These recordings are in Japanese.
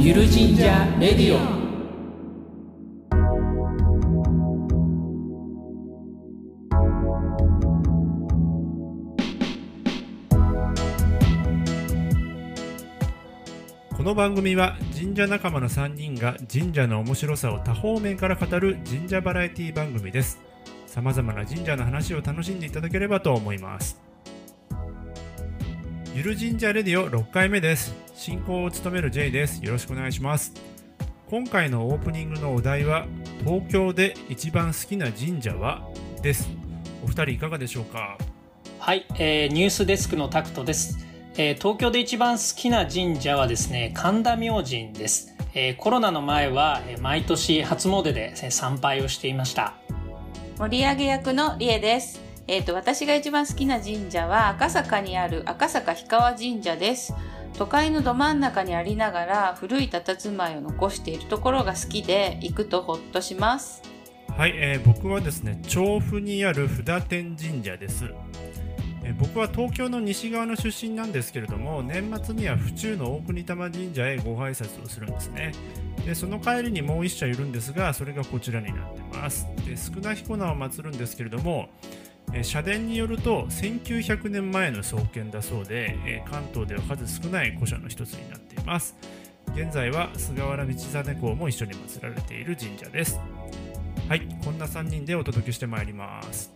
ゆる神社レディオ。この番組は神社仲間の3人が神社の面白さを多方面から語る神社バラエティ番組です。さまざまな神社の話を楽しんでいただければと思います。ゆる神社レディオ6回目です。進行を務める J です。よろしくお願いします。今回のオープニングのお題は東京で一番好きな神社は？です。お二人いかがでしょうか？はい、えーニュースデスクのタクトです、えー東京で一番好きな神社はですね神田明神です、えーコロナの前はえー毎年初詣でえー参拝をしていました。盛り上げ役のりえです。えっ、と、私が一番好きな神社は赤坂にある赤坂氷川神社です。都会のど真ん中にありながら古い佇まいを残しているところが好きで行くとほっとします。はい、えー僕はですね調布にある札天神社です、えー僕は東京の西側の出身なんですけれども年末には府中の大国玉神社へご挨拶をするんですね。でその帰りにもう一社いるんですがそれがこちらになってます。で少な彦名を祀るんですけれども社殿によると1900年前の創建だそうで、関東では数少ない古社の一つになっています現在は菅原道真公も一緒に祀られている神社ですはい、こんな3人でお届けしてまいります。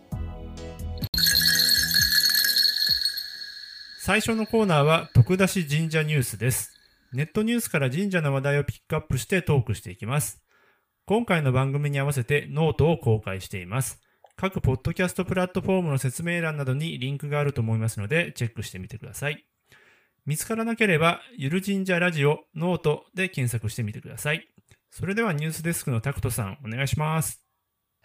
最初のコーナーは徳田市神社ニュースです。ネットニュースから神社の話題をピックアップしてトークしていきます。今回の番組に合わせてノートを公開しています。各ポッドキャストプラットフォームの説明欄などにリンクがあると思いますのでチェックしてみてください。見つからなければ、ゆる神社ラジオノートで検索してみてください。それではニュースデスクのタクトさんお願いします。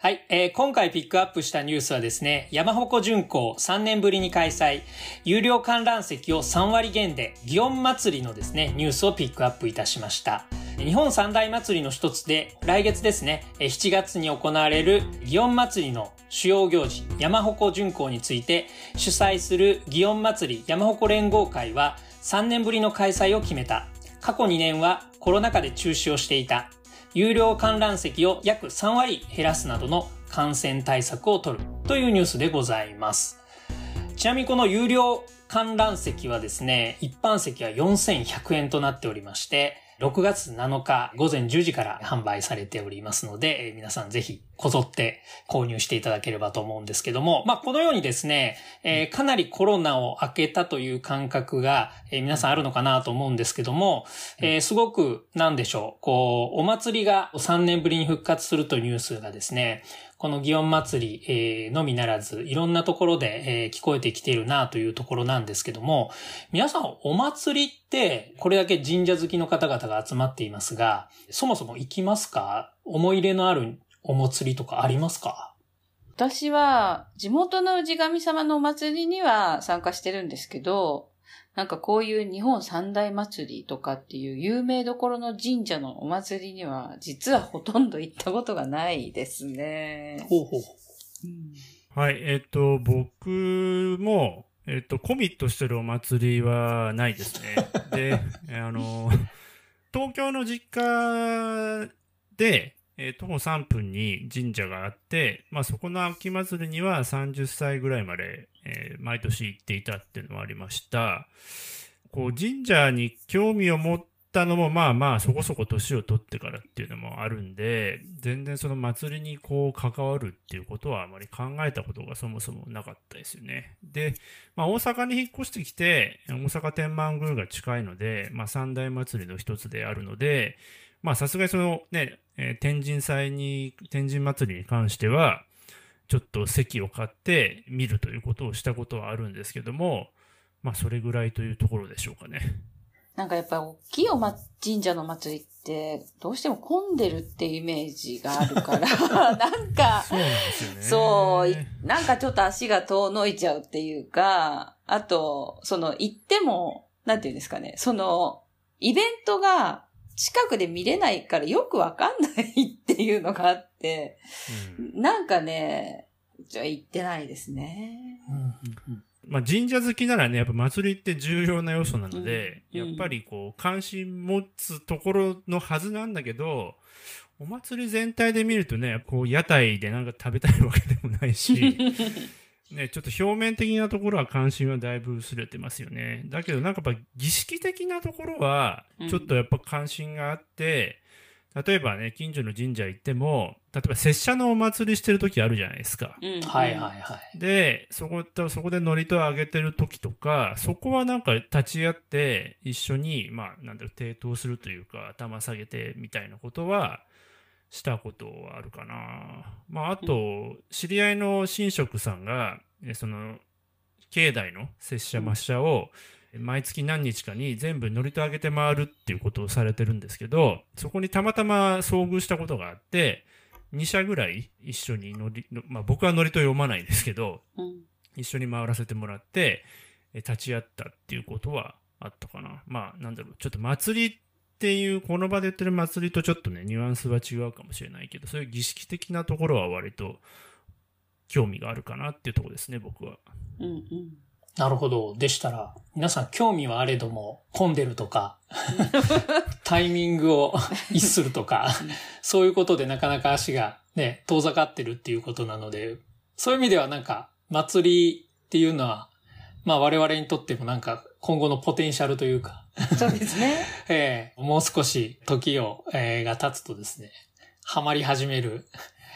はい、えー今回ピックアップしたニュースはですね、山鉾巡行3年ぶりに開催、有料観覧席を3割減で、祇園祭りのですね、ニュースをピックアップいたしました。日本三大祭りの一つで、来月ですね、7月に行われる祇園祭りの主要行事、山鉾巡行について、主催する祇園祭り山鉾連合会は、3年ぶりの開催を決めた。過去2年はコロナ禍で中止をしていた。有料観覧席を約3割減らすなどの感染対策を取るというニュースでございます。ちなみにこの有料観覧席はですね、一般席は4100円となっておりまして、6月7日午前10時から販売されておりますので、え皆さんぜひこぞって購入していただければと思うんですけども、まあこのようにですね、えーかなりコロナを明けたという感覚が、えー皆さんあるのかなと思うんですけども、えーすごく、なんでしょう、こう、お祭りが3年ぶりに復活するというニュースがですね、この祇園祭り、えのみならず、いろんなところで、えー聞こえてきているなというところなんですけども、皆さん、お祭りって、これだけ神社好きの方々が集まっていますが、そもそも行きますか？思い入れのあるお祭りとかありますか？私は地元の氏神様のお祭りには参加してるんですけど、なんかこういう日本三大祭りとかっていう有名どころの神社のお祭りには実はほとんど行ったことがないですね。ほうほう。うんはい、えっ、と、僕も、えっ、と、コミットしてるお祭りはないですね。で、あの、東京の実家で、えー徒歩3分に神社があって、まあそこの秋祭りには30歳ぐらいまで、えー毎年行っていたっていうのはありました。こう神社に興味を持ったのもまあまあそこそこ年を取ってからっていうのもあるんで、全然その祭りにこう関わるっていうことはあまり考えたことがそもそもなかったですよね。で、まあ大阪に引っ越してきて、大阪天満宮が近いので、まあ三大祭りの一つであるので、まあさすがにそのね、えー天神祭に、天神祭りに関しては、ちょっと席を買って見るということをしたことはあるんですけども、まあそれぐらいというところでしょうかね。なんかやっぱり大きいおま、神社の祭りって、どうしても混んでるってイメージがあるから、なんか、そうなんですよね。そうい、なんかちょっと足が遠のいちゃうっていうか、あと、その行っても、なんていうんですかね、その、イベントが近くで見れないからよくわかんないっていうのがあって、うん。なんかね、じゃあ行ってないですね。まあ、神社好きならね、やっぱ祭りって重要な要素なので、うん。やっぱりこう、関心持つところのはずなんだけど、お祭り全体で見るとね、こう、屋台でなんか食べたいわけでもないし、ね、ちょっと表面的なところは関心はだいぶ薄れてますよね。だけどなんかやっぱ儀式的なところはうん、ちょっとやっぱ関心があって、例えばね、近所の神社行っても、例えば拙者のお祭りしてる時あるじゃないですか。うんはいはいはい。で、そこ、そこで祝詞をあげてる時とか、そこはなんか立ち会って一緒に、まあ、なんだろう、抵当するというか、頭下げてみたいなことは、したことはあるかな。まあ、あと、知り合いの神職さんが、えその、境内の拙者抹茶を、毎月何日かに全部祝詞あげて回るっていうことをされてるんですけど、そこにたまたま遭遇したことがあって、2社ぐらい一緒に乗り、のまあ僕は乗りと読まないですけど、うん一緒に回らせてもらって、え立ち会ったっていうことはあったかな。まあなんだろう、ちょっと祭りっていう、この場で言ってる祭りとちょっとね、ニュアンスは違うかもしれないけど、そういう儀式的なところは割と興味があるかなっていうところですね、僕は。うんうんなるほど。でしたら、皆さん興味はあれども、混んでるとか、タイミングを逸するとか、そういうことでなかなか足がね、遠ざかってるっていうことなので、そういう意味ではなんか、祭りっていうのは、まあ我々にとってもなんか今後のポテンシャルというか、そうですね。ええもう少し時を、えーが経つとですね、ハマり始める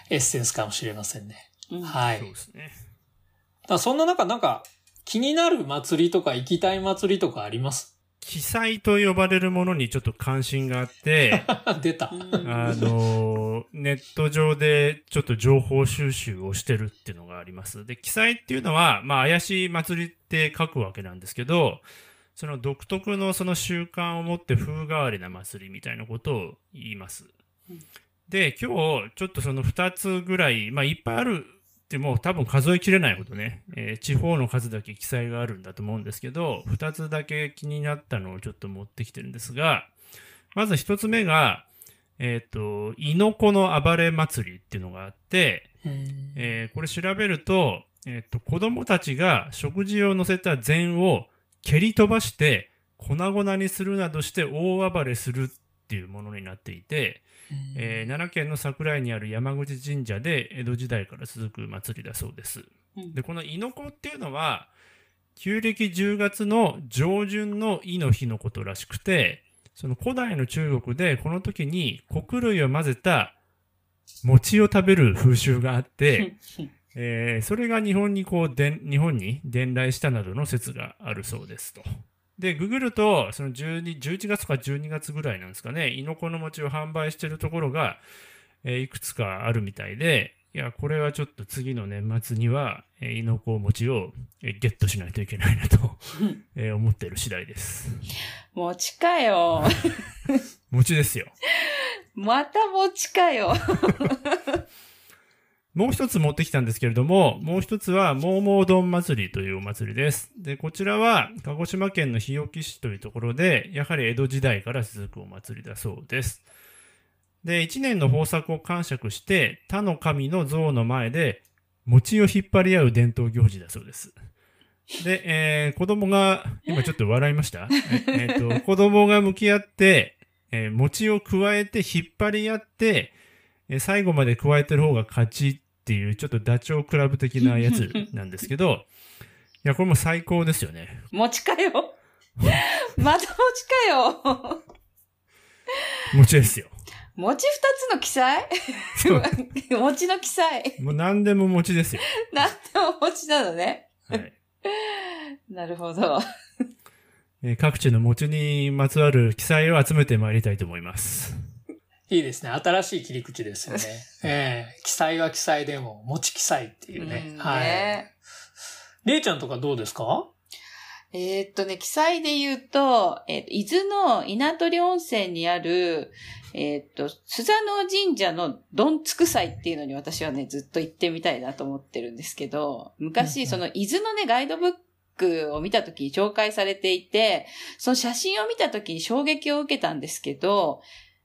エッセンスかもしれませんね。うんはい。そうですね。だそんな中、なんか、気になる祭りとか行きたい祭りとかあります？記載と呼ばれるものにちょっと関心があって、出た。うんあの、ネット上でちょっと情報収集をしてるっていうのがあります。で、記載っていうのは、まあ、怪しい祭りって書くわけなんですけど、その独特のその習慣を持って風変わりな祭りみたいなことを言いますうん。で、今日、ちょっとその2つぐらい、まあ、いっぱいあるってもう多分数えきれないほどね、えー地方の数だけ記載があるんだと思うんですけど、2つだけ気になったのをちょっと持ってきてるんですが、まず1つ目が、えっ、と、猪子の暴れ祭りっていうのがあって、えーこれ調べると、えっ、と、子供たちが食事を乗せた禅を蹴り飛ばして粉々にするなどして大暴れするっていうものになっていて、えー奈良県の桜井にある山口神社で江戸時代から続く祭りだそうです。うんで、この猪子っていうのは、旧暦10月の上旬の亥の日のことらしくて、その古代の中国でこの時に穀類を混ぜた餅を食べる風習があって、えーそれが日本にこう、でん日本に伝来したなどの説があるそうですと。で、ググると、その12 11月か12月ぐらいなんですかね、猪子の餅を販売してるところが、えーいくつかあるみたいで、いや、これはちょっと次の年末には、えー猪子餅を、えーゲットしないといけないなと、えー思っている次第です。餅かよ。餅ですよ。また餅かよ。もう一つ持ってきたんですけれども、もう一つは、モーモー丼祭りというお祭りです。で、こちらは、鹿児島県の日置市というところで、やはり江戸時代から続くお祭りだそうです。で、一年の豊作を感触して、他の神の像の前で、餅を引っ張り合う伝統行事だそうです。で、えー子供が、今ちょっと笑いました？ええーと、子供が向き合って、えー餅を加えて引っ張り合って、えー最後まで加えてる方が勝ちっていう、ちょっとダチョウ倶楽部的な やつなんですけど、いや、これも最高ですよね。餅かよ。また餅かよ。餅ですよ。餅二つの記載？餅 の記載。もう何でも餅ですよ。なんでも餅なのね。はい。なるほど。えー各地の餅にまつわる記載を集めてまいりたいと思います。いいですね。新しい切り口ですよね。ええ記載は記載でも、持ち記載っていうね。うんはい。ねれいちゃんとかどうですか？えーっとね、記載で言うと、えーっと伊豆の稲取温泉にある、えーっと、スザノ神社のどんつく祭っていうのに私はね、ずっと行ってみたいなと思ってるんですけど、昔、んその伊豆のね、ガイドブックを見た時に紹介されていて、その写真を見た時に衝撃を受けたんですけど、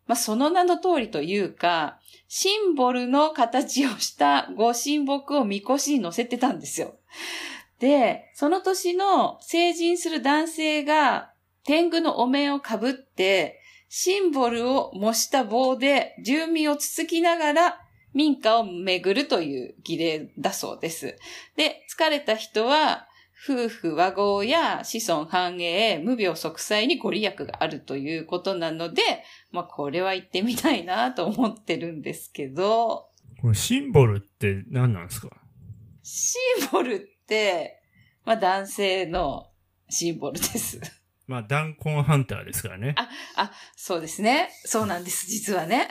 まあ、その名の通りというか、シンボルの形をしたご神木をみこしに乗せてたんですよ。で、その年の成人する男性が天狗のお面をかぶって、シンボルを模した棒で住民をつつきながら民家を巡るという儀礼だそうです。で、疲れた人は、夫婦和合や子孫繁栄、無病息災にご利益があるということなので、まあこれは行ってみたいなと思ってるんですけど、これシンボルって何なんですか？シンボルって、まあ男性のシンボルです。まあ、弾痕ハンターですからね。あ、そうですね。そうなんです、実はね。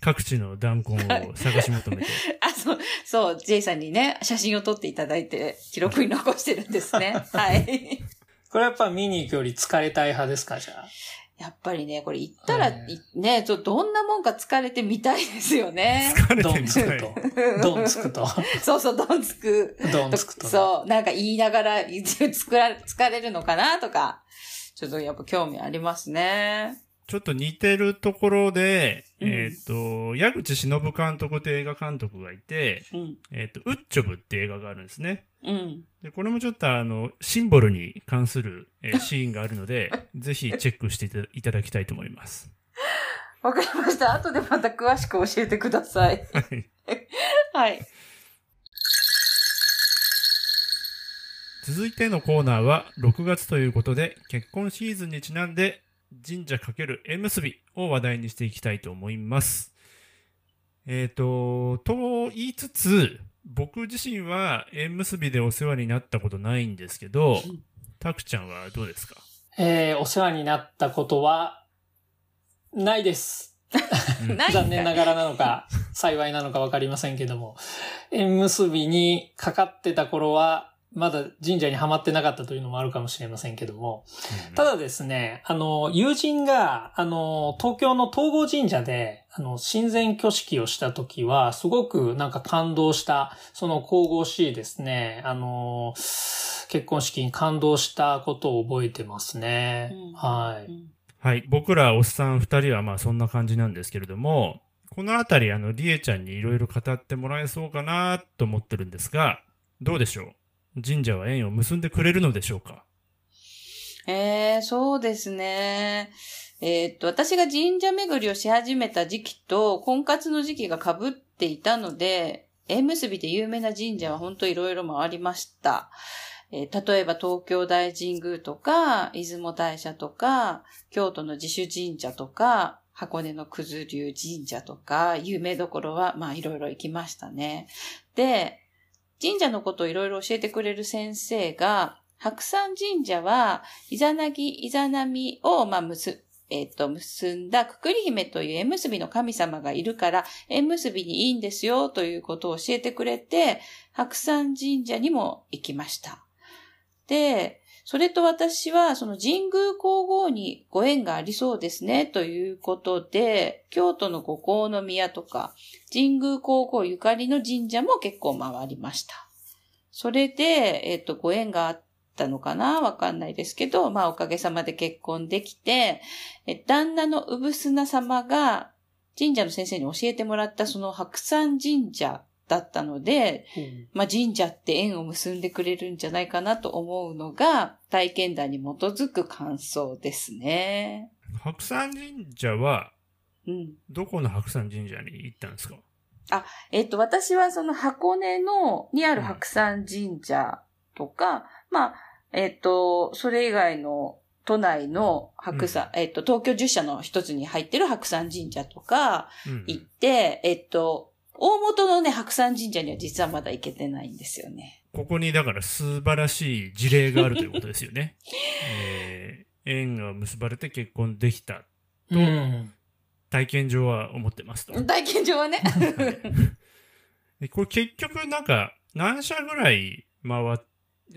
各地の弾痕を探し求めて。あ、そう、そう、ジェイさんにね、写真を撮っていただいて、記録に残してるんですね。はい。これやっぱ見に行くより疲れたい派ですか、じゃあ？やっぱりね、これ行ったら、はいいね、ちょどんなもんか疲れてみたいですよね。疲れドてみたい。ンつくと。ドンつくと。そうそう、どんつく。ドンつくと。そう、なんか言いながら、疲ら疲れるのかなとか、ちょっとやっぱ興味ありますね。ちょっと似てるところで、うんえっ、と、矢口忍監督って映画監督がいて、うん。えっ、と、ウッチョブって映画があるんですね。うん。で、これもちょっとあの、シンボルに関する、えー シーンがあるので、ぜひチェックしていたいただきたいと思います。わかりました。後でまた詳しく教えてください。はい。はい。続いてのコーナーは、6月ということで、結婚シーズンにちなんで、神社×縁結びを話題にしていきたいと思います。えっ、と、と言いつつ、僕自身は縁結びでお世話になったことないんですけど、たくちゃんはどうですか？えー、お世話になったことは、ないです。残念ながらなのか、幸いなのかわかりませんけども、縁結びにかかってた頃は、まだ神社にはまってなかったというのもあるかもしれませんけども、ただですね、あの、友人が、あの、東京の東郷神社で、あの、親善挙式をした時は、すごくなんか感動した、その神々しいですね、あの、結婚式に感動したことを覚えてますね。うんはい。うんはい。僕らおっさん二人はまあそんな感じなんですけれども、このあたりあの、りえちゃんにいろいろ語ってもらえそうかなと思ってるんですが、どうでしょう？神社は縁を結んでくれるのでしょうか？えー、そうですね。えーっと、私が神社巡りをし始めた時期と婚活の時期が被っていたので、縁結びで有名な神社は本当いろいろ回りました。えー例えば東京大神宮とか、出雲大社とか、京都の自主神社とか、箱根の九頭龍神社とか、有名どころは、まあいろいろ行きましたね。で、神社のことをいろいろ教えてくれる先生が、白山神社は、イザナギ、イザナミを、まあ、結、えっ、と、結んだくくり姫という縁結びの神様がいるから、縁結びにいいんですよ、ということを教えてくれて、白山神社にも行きました。で、それと私は、その神宮皇后にご縁がありそうですね、ということで、京都の五皇の宮とか、神宮皇后ゆかりの神社も結構回りました。それで、えっ、と、ご縁があったのかなわかんないですけど、まあおかげさまで結婚できて、え旦那の産砂様が神社の先生に教えてもらったその白山神社だったので、まあ神社って縁を結んでくれるんじゃないかなと思うのが体験談に基づく感想ですね。白山神社は、うん。どこの白山神社に行ったんですか？えっと、私はその箱根の、にある白山神社とか、まあ、えっと、それ以外の都内の白山、えっと、東京十社の一つに入ってる白山神社とかうん。行って、えっと、大元のね、白山神社には実はまだ行けてないんですよね。ここにだから素晴らしい事例があるということですよね。えー縁が結ばれて結婚できたうん。体験上は思ってますと。体験上はね。でこれ結局なんか何社ぐらい回っ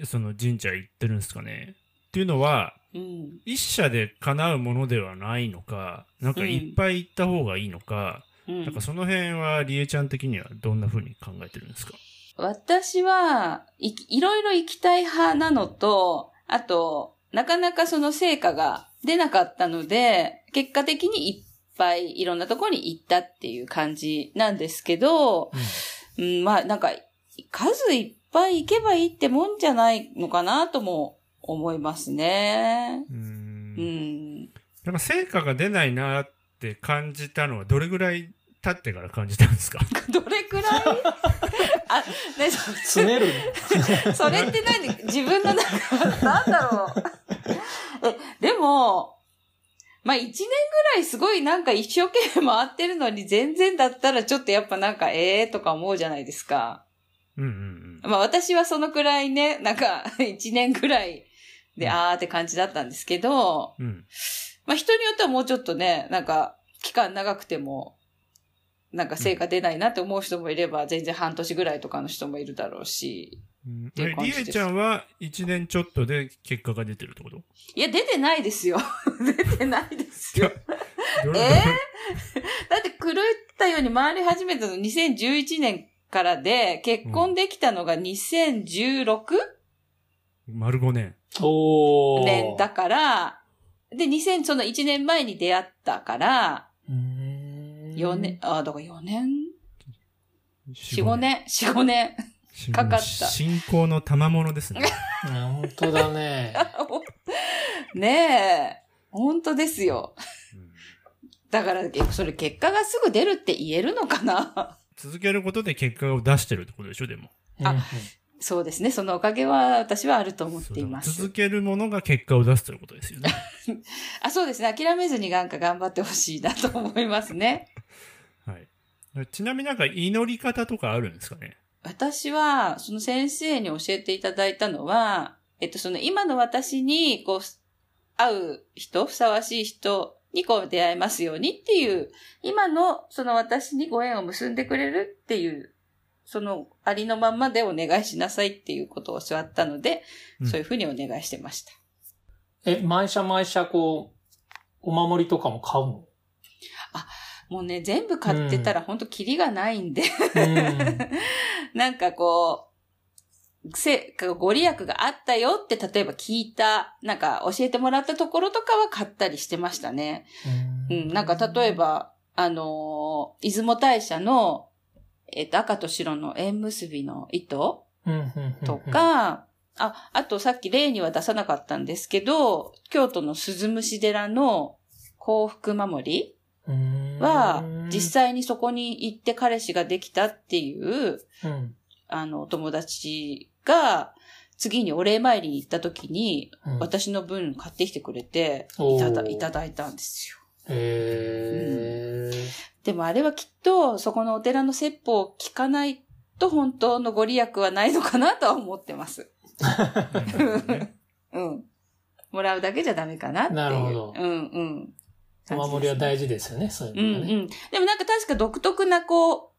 その神社行ってるんですかねっていうのは、うん。一社で叶うものではないのか、なんかいっぱい行った方がいいのか、うんなんかその辺はりえちゃん的にはどんな風に考えてるんですか？私は、いき、いろいろ行きたい派なのと、あと、なかなかその成果が出なかったので、結果的にいっぱいいろんなところに行ったっていう感じなんですけど、うん、まあなんか、数いっぱい行けばいいってもんじゃないのかなとも思いますね。う。うんん。なんか成果が出ないなって感じたのはどれぐらい経ってから感じたんですか？どれくらい？あ、ね、そ詰めるね。それって何？自分の中、なんだろう？え、でも、まあ一年ぐらいすごいなんか一生懸命回ってるのに全然だったらちょっとやっぱなんかええー、とか思うじゃないですか。うんうんまあ私はそのくらいね、なんか一年ぐらいでうんあーって感じだったんですけど、うん。うん。まあ人によってはもうちょっとね、なんか期間長くても、なんか成果出ないなって思う人もいれば、全然半年ぐらいとかの人もいるだろうし。うんていう感じですりえちゃんは1年ちょっとで結果が出てるってこと？いや、出てないですよ。出てないですよ。え？ーだって狂ったように回り始めたの2011年からで、結婚できたのが 2016? 丸5年。おー。年だから、で、2000、その1年前に出会ったから、うーん4年、あ、だから4年？4 ?4、5。年 ?4、5年。かかった信仰の賜物ですね。う ん本当だね。ねえ。本当ですよ。うんだから、えそれ結果がすぐ出るって言えるのかな？続けることで結果を出してるってことでしょ、でも。あうんそうですね。そのおかげは私はあると思っています。続けるものが結果を出すということですよね。あ、そうですね。諦めずになんか頑張ってほしいなと思いますね。はい。ちなみになんか祈り方とかあるんですかね？私は、その先生に教えていただいたのは、えっと、その今の私に、こう、会う人、ふさわしい人にこう出会えますようにっていう、今のその私にご縁を結んでくれるっていう、そのありのまんまでお願いしなさいっていうことを教わったので、うんそういうふうにお願いしてました。え、毎社毎社こう、お守りとかも買うの？もうね、全部買ってたら本当キリがないんで、うん。なんかこう、せ、ご利益があったよって例えば聞いた、なんか教えてもらったところとかは買ったりしてましたね。うん、なんか例えば、あのー出雲大社の、えっ、と、赤と白の縁結びの糸？うん、うんうんうん。と、か、あ、あとさっき例には出さなかったんですけど、京都の鈴虫寺の幸福守りは、実際にそこに行って彼氏ができたっていう、うん。あの、お友達が、次にお礼参りに行った時に、うん。私の分買ってきてくれて、いただ、いただいたんですよ。へーでもあれはきっと、そこのお寺の説法を聞かないと本当のご利益はないのかなとは思ってます。うん。もらうだけじゃダメかなっていう。なるほどうんうん。お守りは大事ですよね、そういううんうのがね。ん。でもなんか確か独特なこう、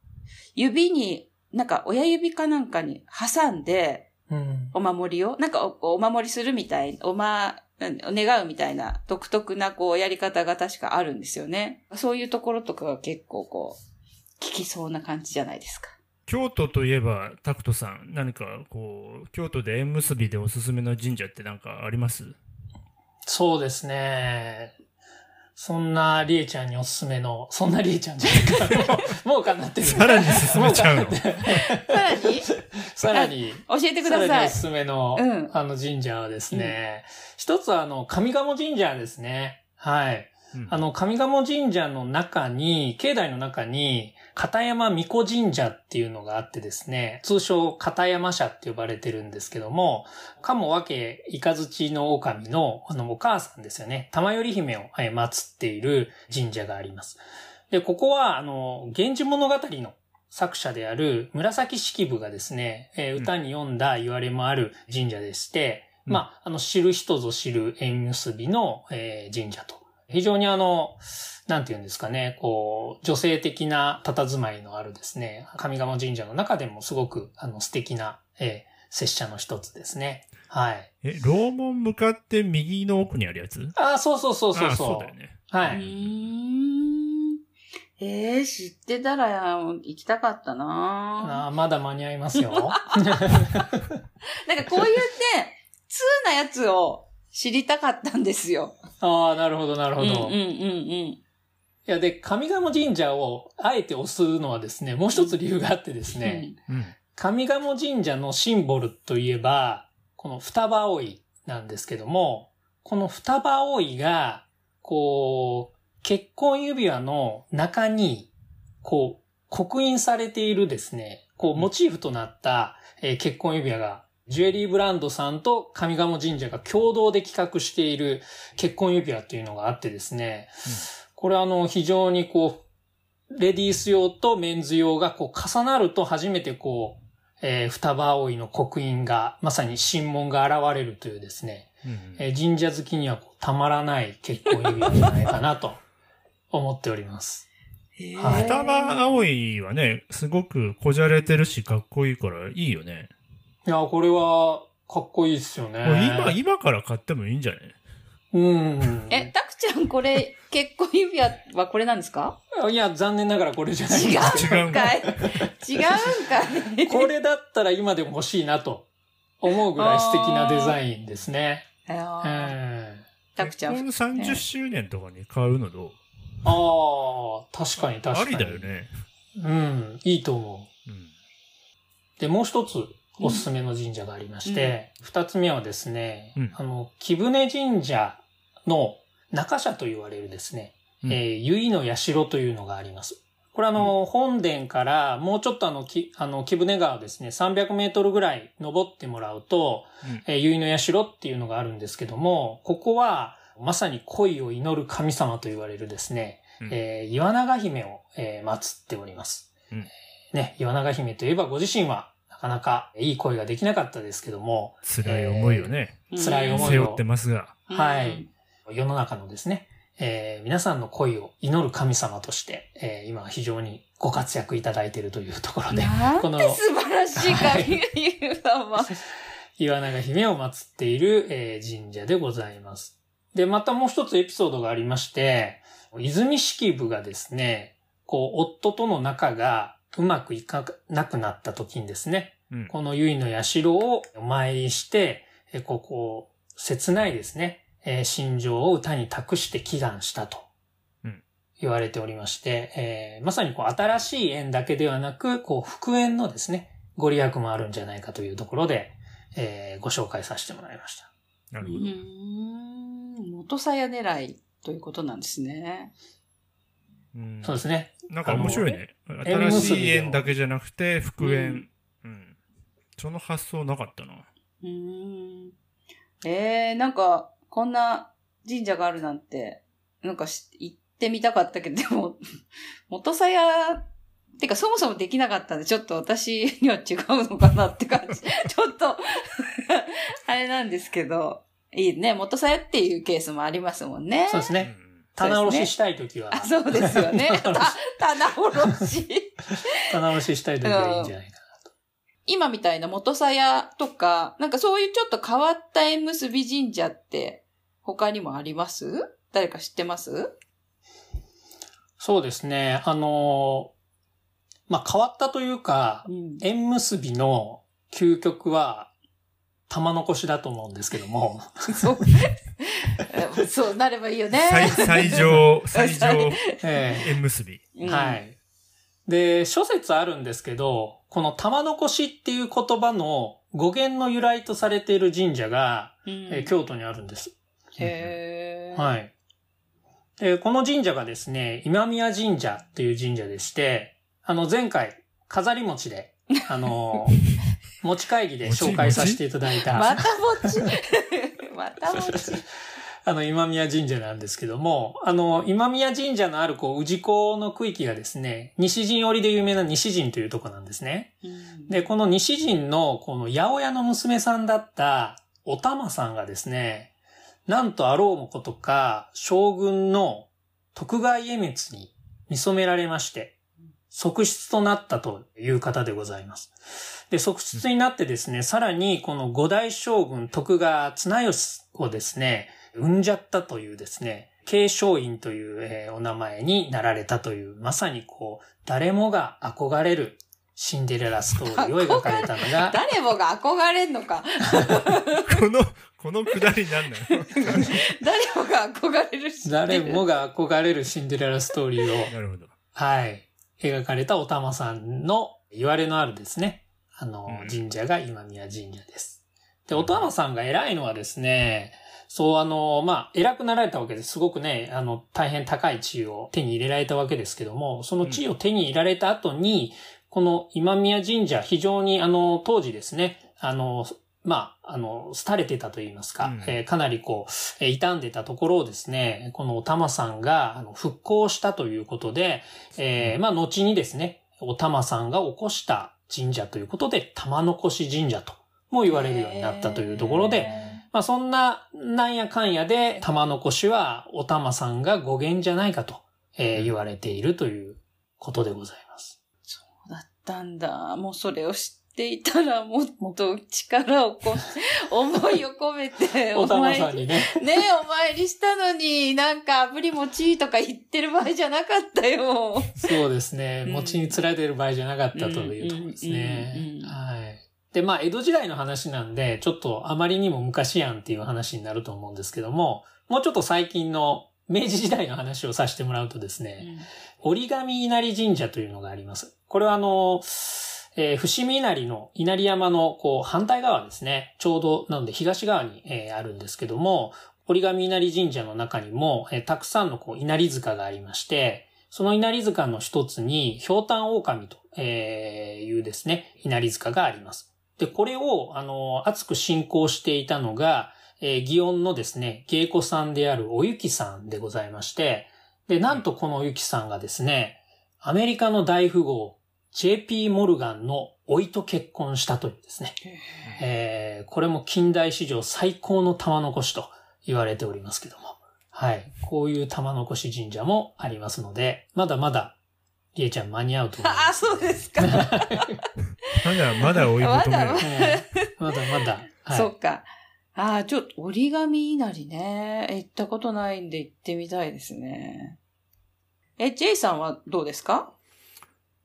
指に、なんか親指かなんかに挟んで、うんお守りを、なんかおお守りするみたい、おま、願うみたいな独特なこうやり方が確かあるんですよね。そういうところとかが結構こう、効きそうな感じじゃないですか。京都といえば、タクトさん、何かこう、京都で縁結びでおすすめの神社ってなんかあります？そうですね。そんなりえちゃんにおすすめの、そんなりえちゃんじゃないか。もう もうかなってる。さらに進めちゃうの？さらに？さらに、教えてくさださい。らにおすすめの、うんあの神社はですね、一つはあの、上賀茂神社ですね。はい。うんあの、上賀茂神社の中に、境内の中に、片山巫女神社っていうのがあってですね、通称片山社って呼ばれてるんですけども、鴨分け雷の狼の、あの、お母さんですよね。玉頼姫をえー祀っている神社があります。で、ここは、あの、源氏物語の作者である紫式部がですね、えー歌に読んだ言われもある神社でして、うんまあ、あの、知る人ぞ知る縁結びの、えー神社と。非常にあの、なんて言うんですかね、こう、女性的な佇まいのあるですね、上賀茂神社の中でもすごく、あの、素敵な、えー拙者の一つですね。はい。え、楼門向かって右の奥にあるやつ？ああ、そうそうそうそうあそう。そうだよね。はい。うーん。えー、知ってたら行きたかったなあーまだ間に合いますよ。なんかこういうね、通なやつを知りたかったんですよ。ああ、なるほど、なるほど。うんうんうんうん。いや、で、上賀茂神社をあえて押すのはですね、もう一つ理由があってですね、うん。上賀茂神社のシンボルといえば、この双葉葵なんですけども、この双葉葵が、こう、結婚指輪の中に、こう、刻印されているですね、こう、モチーフとなった、えー結婚指輪が、ジュエリーブランドさんと上賀茂神社が共同で企画している結婚指輪っていうのがあってですね、これあの、非常にこう、レディース用とメンズ用がこう重なると初めてこう、えー双葉葵の刻印が、まさに神門が現れるというですね、うんえー神社好きにはこうたまらない結婚指輪じゃないかなと思っております。はい。双葉葵はね、すごくこじゃれてるし、かっこいいからいいよね。いや、これはかっこいいですよね。今、今から買ってもいいんじゃない？うん。え、たくちゃんこれ、結婚指輪はこれなんですか？いや、残念ながらこれじゃないん違ですけ違うんかい違うんかいど、これだったら今でも欲しいなと思うぐらい素敵なデザインですね。たくちゃん。結婚30周年とかに買うのどう？ー、ああ、確かに確かに。ありだよ。ね。うん、いいと思う。うん。で、もう一つおすすめの神社がありまして、二、つ目はですね、うん。あの、木舟神社の中社と言われるですね、うん。えー、由比の社というのがあります。これあの、本殿からもうちょっとあの、きあの、木舟川ですね、300メートルぐらい登ってもらうと、うん。えー、由比の社っていうのがあるんですけども、ここは、まさに恋を祈る神様と言われるですね、うん。えー岩永姫を、えー祀っております。うん。ね、岩永姫といえばご自身はなかなかいい恋ができなかったですけども、辛い思いをね、辛い思いを背負ってますが。うんはい。世の中のですね、えー皆さんの恋を祈る神様として、えー今非常にご活躍いただいているというところで、なんこのて素晴らしい神指輪は。岩永姫を祀っている、えー神社でございます。で、またもう一つエピソードがありまして、泉式部がですね、こう、夫との仲がうまくいかなくなった時にですね、うん。この結の社をお参りして、えーここ、切ないですね、えー心情を歌に託して祈願したとうん。言われておりまして、えーまさにこう新しい縁だけではなく、こう復縁のですね、ご利益もあるんじゃないかというところで、えーご紹介させてもらいました。うなるほど。ん。元さや狙いということなんですね。うんそうですね。なんか面白いね。縁新しい縁だけじゃなくて、復う縁。うん。その発想なかったな。うーん。えー、なんか、こんな神社があるなんて、なんかし行ってみたかったけど、でも、元さや、てかそもそもできなかったんで、ちょっと私には違うのかなって感じ。ちょっと、あれなんですけど、いいね。元さやっていうケースもありますもんね。うそうですね。ん棚卸ししたいときは、あそうですよね。た棚卸し。棚卸ししたいときはいいんじゃないか今みたいな元さやとか、なんかそういうちょっと変わった縁結び神社って他にもあります？誰か知ってます？な。そうですね。あのーまあ、変わったというか、うん。縁結びの究極は、玉残しだと思うんですけども、そう。そうなればいいよね。最、最上、最上 え縁結び。はい。で、諸説あるんですけど、この玉残しっていう言葉の語源の由来とされている神社が、うんえー京都にあるんです。へー。はい。で、この神社がですね、今宮神社っていう神社でして、あの、前回、飾り餅で、あの、餅会議で紹介させていただいた、またぼっち。またぼっち。あの、今宮神社なんですけども、あの、今宮神社のある、こう、宇治港の区域がですね、西陣織で有名な西陣というとこなんですね。うんで、この西陣の、この八百屋の娘さんだった、お玉さんがですね、なんとあろうもことか、将軍の徳川家光に見初められまして、側室となったという方でございます。で、側室になってですね、さらにこの五代将軍徳川綱吉をですね、産んじゃったというですね、慶昌院という、えーお名前になられたという、まさにこう、誰もが憧れるシンデレラストーリーを描かれたのが、誰もが憧れんのか。この、このくだりなんだよ。誰もが憧れるし。誰もが憧れるシンデレラストーリーを、なるほど。はい、描かれたお玉さんの言われのあるですね、あのう、ん神社が今宮神社です。で、お玉さんが偉いのはですね、そう、あの、まあ、偉くなられたわけです。すごくね、あの、大変高い地位を手に入れられたわけですけども、その地位を手に入れられた後に、この今宮神社、非常に、あの、当時ですね、あの、まあ、あの、廃れてたと言いますか、うんえーかなりこう、えー傷んでたところをですね、このお玉さんが、あの、復興したということで、えーまあ、後にですね、お玉さんが起こした神社ということで、玉残し神社とも言われるようになったというところで、まあそんな、なんやかんやで、玉残しはお玉さんが語源じゃないかと、えー言われているということでございます。そうだったんだ。もうそれを知っていたら、もっと力をこ、思いを込めて、お玉前さんにね。ねえ、お参りしたのに、なんか、炙り餅とか言ってる場合じゃなかったよ。そうですね。うん餅につられてる場合じゃなかったというところですね。はい。で、まあ、江戸時代の話なんで、ちょっとあまりにも昔やんっていう話になると思うんですけども、もうちょっと最近の明治時代の話をさせてもらうとですね、折り紙稲荷神社というのがあります。これはあの、えー伏見稲荷の稲荷山のこう反対側ですね。ちょうどなので東側に、えーあるんですけども、折り紙稲荷神社の中にも、えーたくさんのこう稲荷塚がありまして、その稲荷塚の一つに、ひょうたん狼とえーいうですね、稲荷塚があります。で、これを、あの、熱く信仰していたのが、えー、祇園のですね、芸妓さんであるおゆきさんでございまして、で、なんとこのおゆきさんがですね、アメリカの大富豪、JP モルガンの老いと結婚したというですね、えーこれも近代史上最高の玉残しと言われておりますけども、はい。こういう玉残し神社もありますので、まだまだ、りえちゃん間に合うと思いま あ、す。そうですか。まだまだ追い求めるまだまだ。はいそっか。ああ、ちょっと折り紙稲荷ね。行ったことないんで行ってみたいですね。え、ジェイさんはどうですか？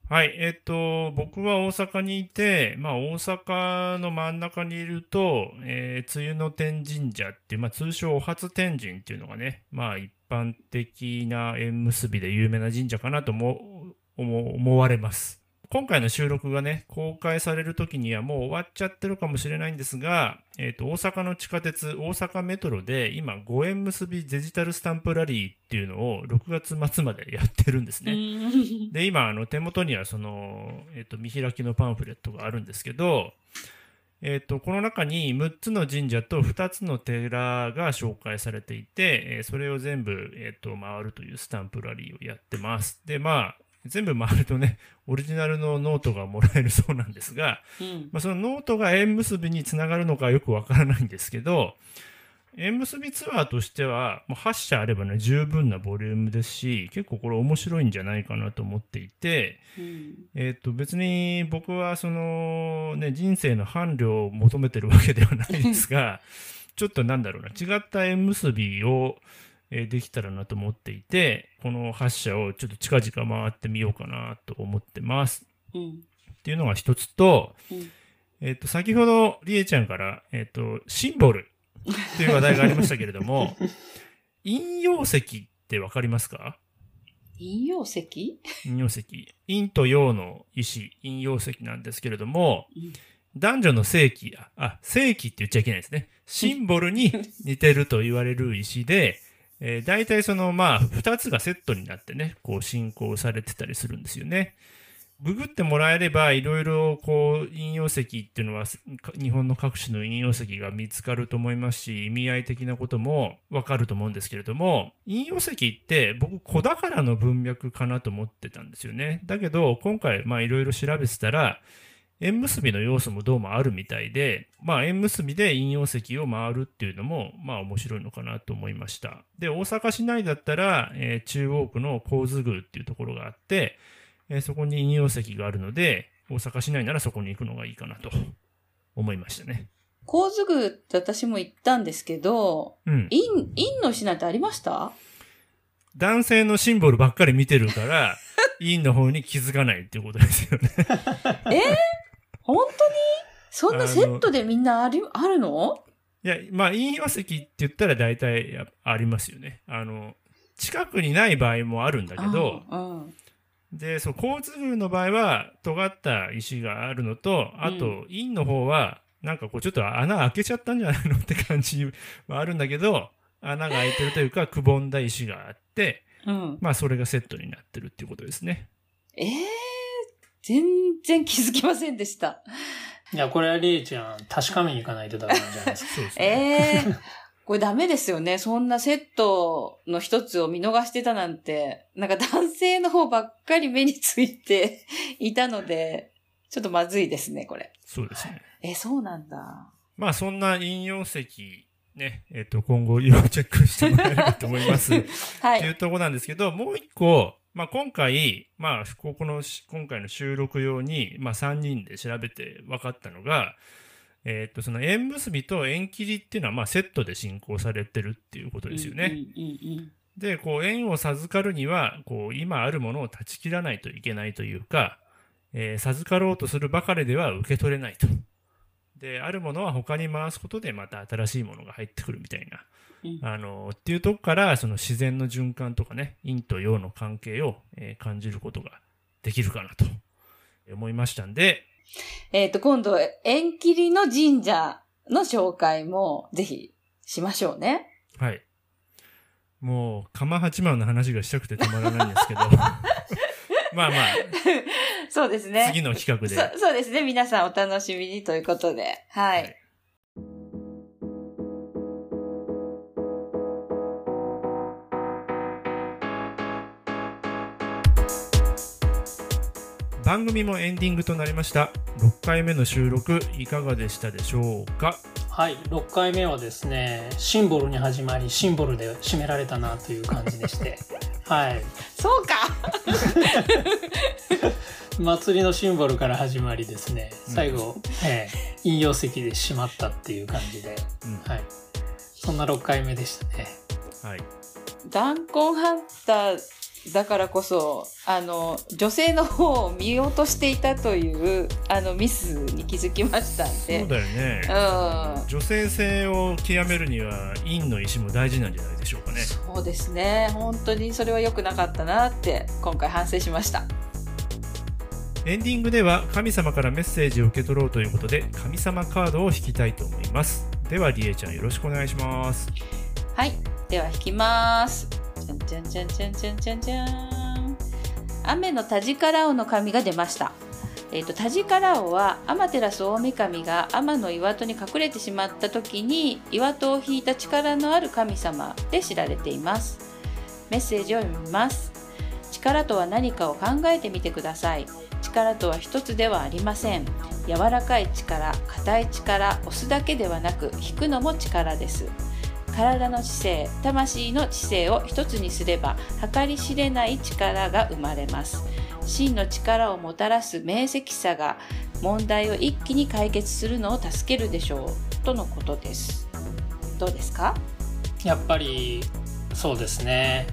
はい、えっ、と、僕は大阪にいて、まあ大阪の真ん中にいると、えー、梅雨の天神社っていう、まあ通称お初天神っていうのがね、まあ一般的な縁結びで有名な神社かなとも思思われます。今回の収録がね、公開される時にはもう終わっちゃってるかもしれないんですが、えっ、と、大阪の地下鉄、大阪メトロで今、5円結びデジタルスタンプラリーっていうのを6月末までやってるんですね。で、今、あの、手元にはその、えっ、と、見開きのパンフレットがあるんですけど、えっ、と、この中に6つの神社と2つの寺が紹介されていて、えーそれを全部、えっ、と、回るというスタンプラリーをやってます。で、まあ、全部回るとね、オリジナルのノートがもらえるそうなんですが、うん。まあ、そのノートが縁結びにつながるのかよくわからないんですけど、縁結びツアーとしては、もう8社あればね、十分なボリュームですし、結構これ面白いんじゃないかなと思っていて、うん。えっ、と、別に僕はその、ね、人生の伴侶を求めてるわけではないですが、ちょっとなんだろうな、違った縁結びを、えーできたらなと思っていて、この8社をちょっと近々回ってみようかなと思ってます。うんっていうのが一つと、うんえっ、と、先ほど、りえちゃんから、えっ、と、シンボルっていう話題がありましたけれども、引用石ってわかりますか？引用石？引用石。陰と陽の石、引用石なんですけれども、うん男女の正規、あ、あ正規って言っちゃいけないですね。シンボルに似てると言われる石で、えー、大体その、まあ、二つがセットになってね、こう、進行されてたりするんですよね。ググってもらえれば、いろいろ、こう、引用石っていうのは、日本の各種の引用石が見つかると思いますし、意味合い的なこともわかると思うんですけれども、引用石って、僕、子宝の文脈かなと思ってたんですよね。だけど、今回、まあ、いろいろ調べてたら、縁結びの要素もどうもあるみたいで、まあ、縁結びで引用石を回るっていうのも、まあ、面白いのかなと思いました。で、大阪市内だったら、えー中央区の神津宮っていうところがあって、えーそこに引用石があるので、大阪市内ならそこに行くのがいいかなと思いましたね。神津宮って私も行ったんですけど、うん。陰、陰の石なんてありました？男性のシンボルばっかり見てるから、陰の方に気づかないっていうことですよね。本当に？そんなセットでみんなあり、あるの？いや、まあ、引用石って言ったら大体やありますよね。あの、近くにない場合もあるんだけど、で、そう、交通部の場合は、尖った石があるのと、あと、陰の方は、なんかこう、ちょっと穴開けちゃったんじゃないのって感じはあるんだけど、穴が開いてるというか、くぼんだ石があって、うん。まあ、それがセットになってるっていうことですね。ええ全然気づきませんでした。いや、これはりえちゃん、確かめに行かないとダメなんじゃないですか。そうですね。ええこれダメですよね。そんなセットの一つを見逃してたなんて、なんか男性の方ばっかり目についていたので、ちょっとまずいですね、これ。そうですね。え、そうなんだ。まあ、そんな引用石、ね、えっ、と、今後、要チェックしてもらえればと思います。はい。っていうところなんですけど、もう一個、まあ、今回、まあ、ここのし、今回の収録用に、まあ、3人で調べて分かったのが、えっ、と、その縁結びと縁切りっていうのは、まあ、セットで進行されてるっていうことですよね。で、こう、縁を授かるには、こう、今あるものを断ち切らないといけないというか、えー授かろうとするばかりでは受け取れないと。で、あるものは他に回すことでまた新しいものが入ってくるみたいな。うんあの、っていうとこから、その自然の循環とかね、陰と陽の関係を、えー感じることができるかなと思いましたんで、えっ、と、今度、縁切りの神社の紹介もぜひしましょうね。はい。もう、釜八幡の話がしたくてたまらないんですけど、まあまあ、そうですね。次の企画で。そそうですね。皆さんお楽しみにということで。はい。はい番組もエンディングとなりました。6回目の収録いかがでしたでしょうか？はい、6回目はですね、シンボルに始まり、シンボルで締められたなという感じでして、はい。そうか。祭りのシンボルから始まりですね、最後、ええ引用石で締まったっていう感じで、うん。はい。そんな6回目でしたね。はい。弾痕ハンターだからこそ、あの、女性の方を見落としていたという、あの、ミスに気づきましたんで。そうだよねうん。女性性を極めるには陰の石も大事なんじゃないでしょうかねそうですね。本当にそれは良くなかったなって、今回反省しました。エンディングでは神様からメッセージを受け取ろうということで神様カードを引きたいと思いますではりえちゃんよろしくお願いしますはい。では引きます。じゃんじゃんじゃんじゃんじゃんじゃんじゃん。雨の田力王の神が出ました。えっ、と、田力王は天照大神が天の岩戸に隠れてしまった時に岩戸を引いた力のある神様で知られています。メッセージを読みます。力とは何かを考えてみてください。力とは一つではありません。柔らかい力、硬い力、押すだけではなく引くのも力です。体の知性魂の知性を一つにすれば計り知れない力が生まれます真の力をもたらす明晰さが問題を一気に解決するのを助けるでしょうとのことですどうですか、やっぱり、そうですね。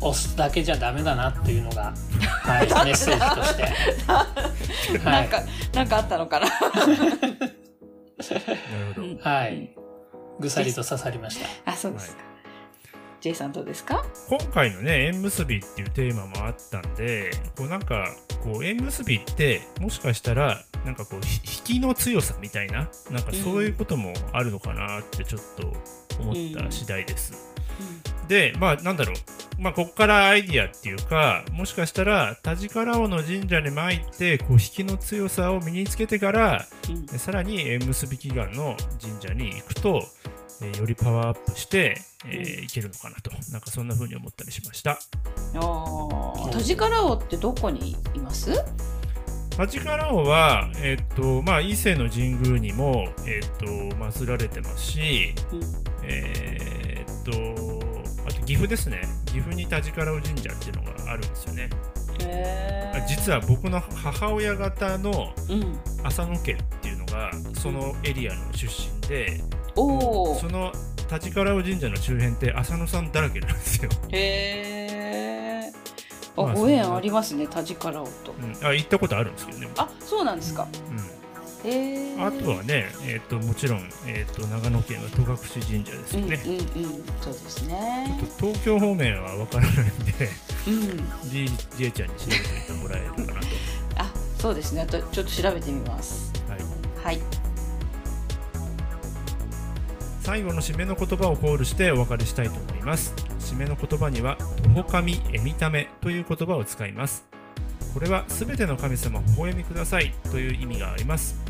押すだけじゃダメだなっていうのが、はい、メッセージとして。はい。なんかなんかあったのかな？なるほど、うんはい。ぐさりと刺さりました。あそうですか、J さんどうですか？今回のね縁結びっていうテーマもあったんでこうなんかこう縁結びってもしかしたらなんかこうひ引きの強さみたいななんかそういうこともあるのかなってちょっと思った次第です、でまあなんだろう。まあここからアイディアっていうかもしかしたら田力王の神社に参ってこう引きの強さを身につけてからうん。でさらに縁結び祈願の神社に行くと、えーよりパワーアップして、えーいけるのかなと。なんかそんな風に思ったりしました。あ田力王ってどこにいます？田力王は、えっとまあ、伊勢の神宮にも、えっと祀られてますし、うん。えー岐阜ですね。岐阜に田力王神社っていうのがあるんですよね。実は僕の母親方のうん。浅野家っていうのがそのエリアの出身で、おおその田力王神社の周辺って浅野さんだらけなんですよ、へえあまあご縁ありますね田力王と。うん、あ行ったことあるんですけどね、あそうなんですか。うん、あとはね、えー、ともちろん、えー、と長野県は戸隠神社ですよね、うんうんうん、そうですね。ちょっと東京方面は分からないんでうん。G, J ちゃんに調べてもらえるかなと、あ、そうですね。あとちょっと調べてみます。はい、はい。最後の締めの言葉をコールしてお別れしたいと思います締めの言葉には「とほかみえみため」という言葉を使いますこれは全ての神様微笑みくださいという意味があります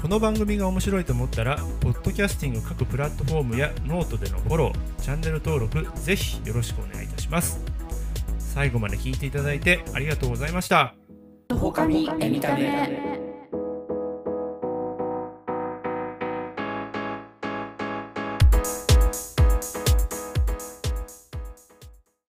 この番組が面白いと思ったらポッドキャスティング各プラットフォームやノートでのフォローチャンネル登録ぜひよろしくお願いいたします。最後まで聞いていただいてありがとうございました。ほかみえみため